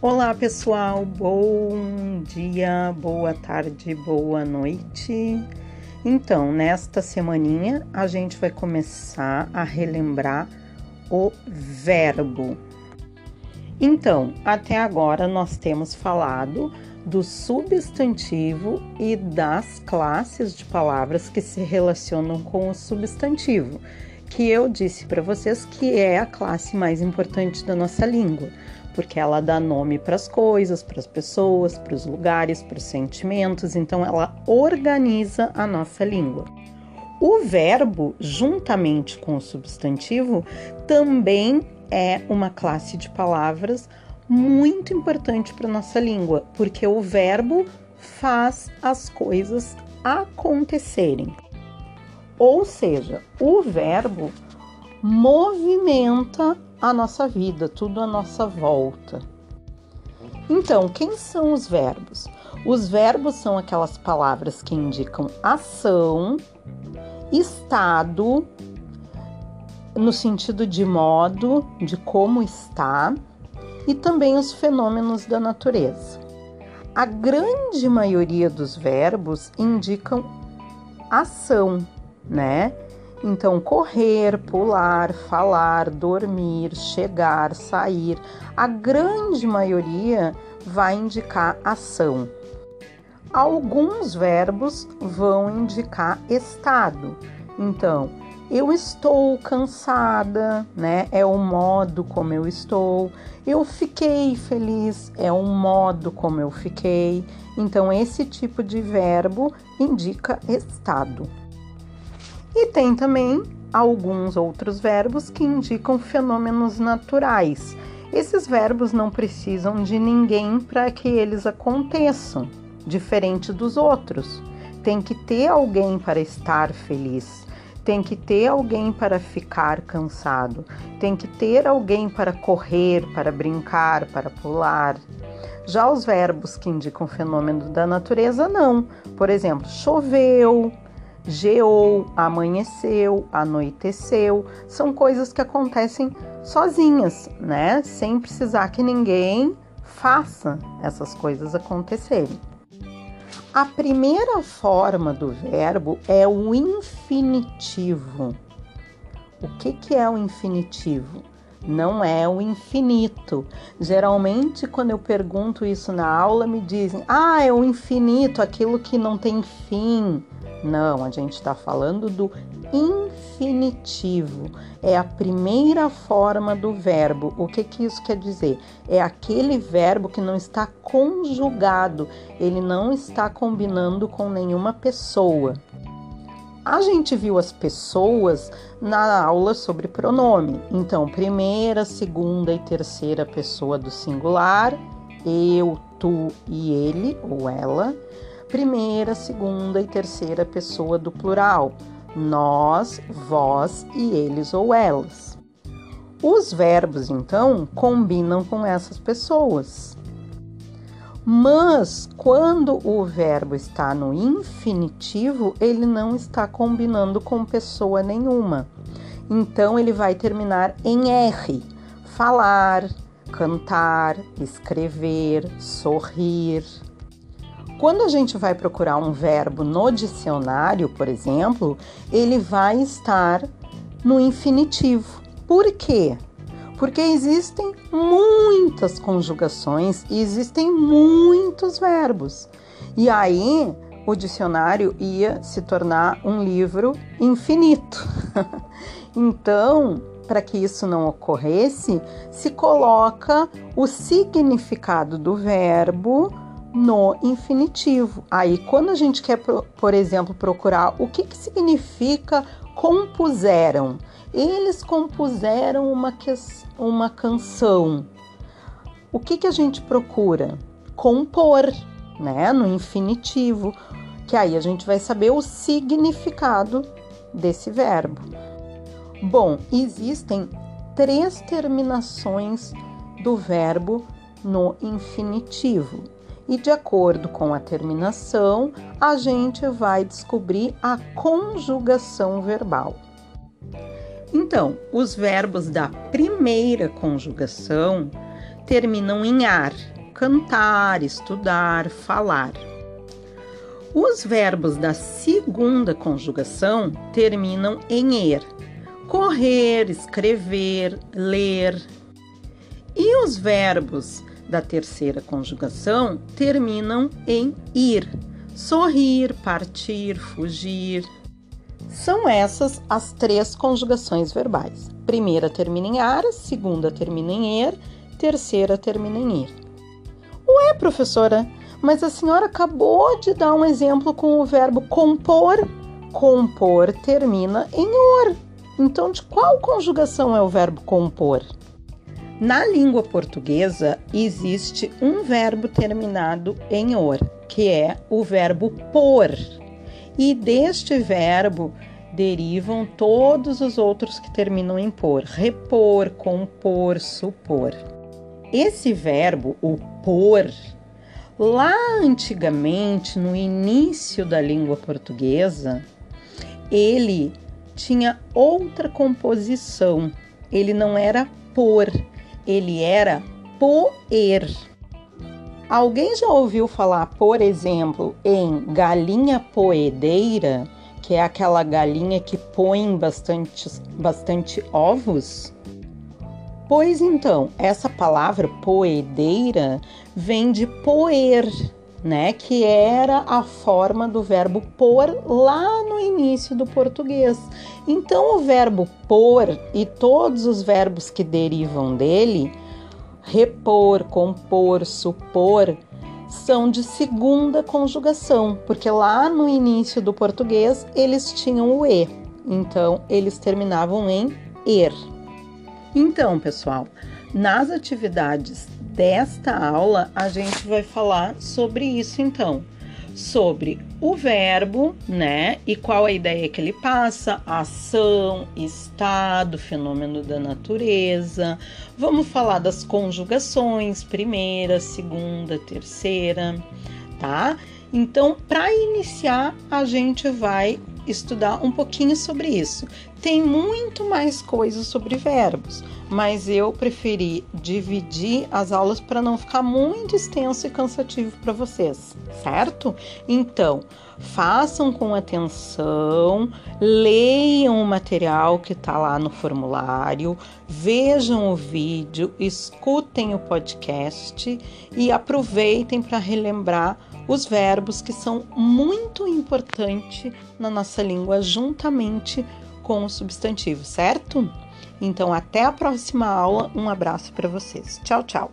Olá pessoal, bom dia, boa tarde, boa noite. Então, nesta semaninha a gente vai começar a relembrar o verbo. Então, até agora nós temos falado do substantivo e das classes de palavras que se relacionam com o substantivo, que eu disse para vocês que é a classe mais importante da nossa língua porque ela dá nome para as coisas, para as pessoas, para os lugares, para os sentimentos, então ela organiza a nossa língua. O verbo, juntamente com o substantivo, também é uma classe de palavras muito importante para nossa língua, porque o verbo faz as coisas acontecerem. Ou seja, o verbo movimenta a nossa vida, tudo à nossa volta. Então, quem são os verbos? Os verbos são aquelas palavras que indicam ação, estado, no sentido de modo, de como está, e também os fenômenos da natureza. A grande maioria dos verbos indicam ação, né? Então, correr, pular, falar, dormir, chegar, sair, a grande maioria vai indicar ação. Alguns verbos vão indicar estado. Então, eu estou cansada, né? É o modo como eu estou. Eu fiquei feliz, é o modo como eu fiquei. Então, esse tipo de verbo indica estado. E tem também alguns outros verbos que indicam fenômenos naturais. Esses verbos não precisam de ninguém para que eles aconteçam, diferente dos outros. Tem que ter alguém para estar feliz, tem que ter alguém para ficar cansado, tem que ter alguém para correr, para brincar, para pular. Já os verbos que indicam fenômeno da natureza, não. Por exemplo, choveu, geou, amanheceu, anoiteceu, são coisas que acontecem sozinhas, né? Sem precisar que ninguém faça essas coisas acontecerem. A primeira forma do verbo é o infinitivo. O que, que é o infinitivo? Não é o infinito. Geralmente, quando eu pergunto isso na aula, me dizem: ah, é o infinito, aquilo que não tem fim. Não, a gente está falando do infinitivo. É a primeira forma do verbo. O que, que isso quer dizer? É aquele verbo que não está conjugado, ele não está combinando com nenhuma pessoa. A gente viu as pessoas na aula sobre pronome. Então, primeira, segunda e terceira pessoa do singular, eu, tu e ele ou ela primeira, segunda e terceira pessoa do plural, nós, vós e eles ou elas. Os verbos, então, combinam com essas pessoas. Mas quando o verbo está no infinitivo, ele não está combinando com pessoa nenhuma. Então ele vai terminar em R. Falar, cantar, escrever, sorrir. Quando a gente vai procurar um verbo no dicionário, por exemplo, ele vai estar no infinitivo. Por quê? Porque existem muitas conjugações e existem muitos verbos. E aí o dicionário ia se tornar um livro infinito. então, para que isso não ocorresse, se coloca o significado do verbo no infinitivo. Aí, quando a gente quer, por exemplo, procurar o que, que significa compuseram, eles compuseram uma, uma canção. O que, que a gente procura? Compor, né? No infinitivo, que aí a gente vai saber o significado desse verbo. Bom, existem três terminações do verbo no infinitivo e, de acordo com a terminação, a gente vai descobrir a conjugação verbal. Então, os verbos da primeira conjugação terminam em ar: cantar, estudar, falar. Os verbos da segunda conjugação terminam em er: correr, escrever, ler. E os verbos da terceira conjugação terminam em ir: sorrir, partir, fugir. São essas as três conjugações verbais. Primeira termina em ar, segunda termina em er, terceira termina em ir. Ué, professora, mas a senhora acabou de dar um exemplo com o verbo compor. Compor termina em or. Então, de qual conjugação é o verbo compor? Na língua portuguesa existe um verbo terminado em or, que é o verbo por. E deste verbo derivam todos os outros que terminam em por: repor, compor, supor. Esse verbo, o por, lá antigamente, no início da língua portuguesa, ele tinha outra composição. Ele não era por, ele era poer. Alguém já ouviu falar, por exemplo, em galinha poedeira, que é aquela galinha que põe bastante, bastante ovos? Pois então, essa palavra poedeira vem de poer, né, que era a forma do verbo pôr lá no início do português. Então, o verbo pôr e todos os verbos que derivam dele, repor, compor, supor, são de segunda conjugação, porque lá no início do português eles tinham o e, então eles terminavam em er. Então, pessoal, nas atividades desta aula, a gente vai falar sobre isso então, sobre o verbo, né? E qual a ideia que ele passa, ação, estado, fenômeno da natureza. Vamos falar das conjugações, primeira, segunda, terceira, tá? Então, para iniciar, a gente vai estudar um pouquinho sobre isso. Tem muito mais coisas sobre verbos, mas eu preferi dividir as aulas para não ficar muito extenso e cansativo para vocês, certo? Então, façam com atenção, leiam o material que está lá no formulário, vejam o vídeo, escutem o podcast e aproveitem para relembrar os verbos que são muito importantes na nossa língua juntamente com o substantivo, certo? Então, até a próxima aula. Um abraço para vocês. Tchau, tchau.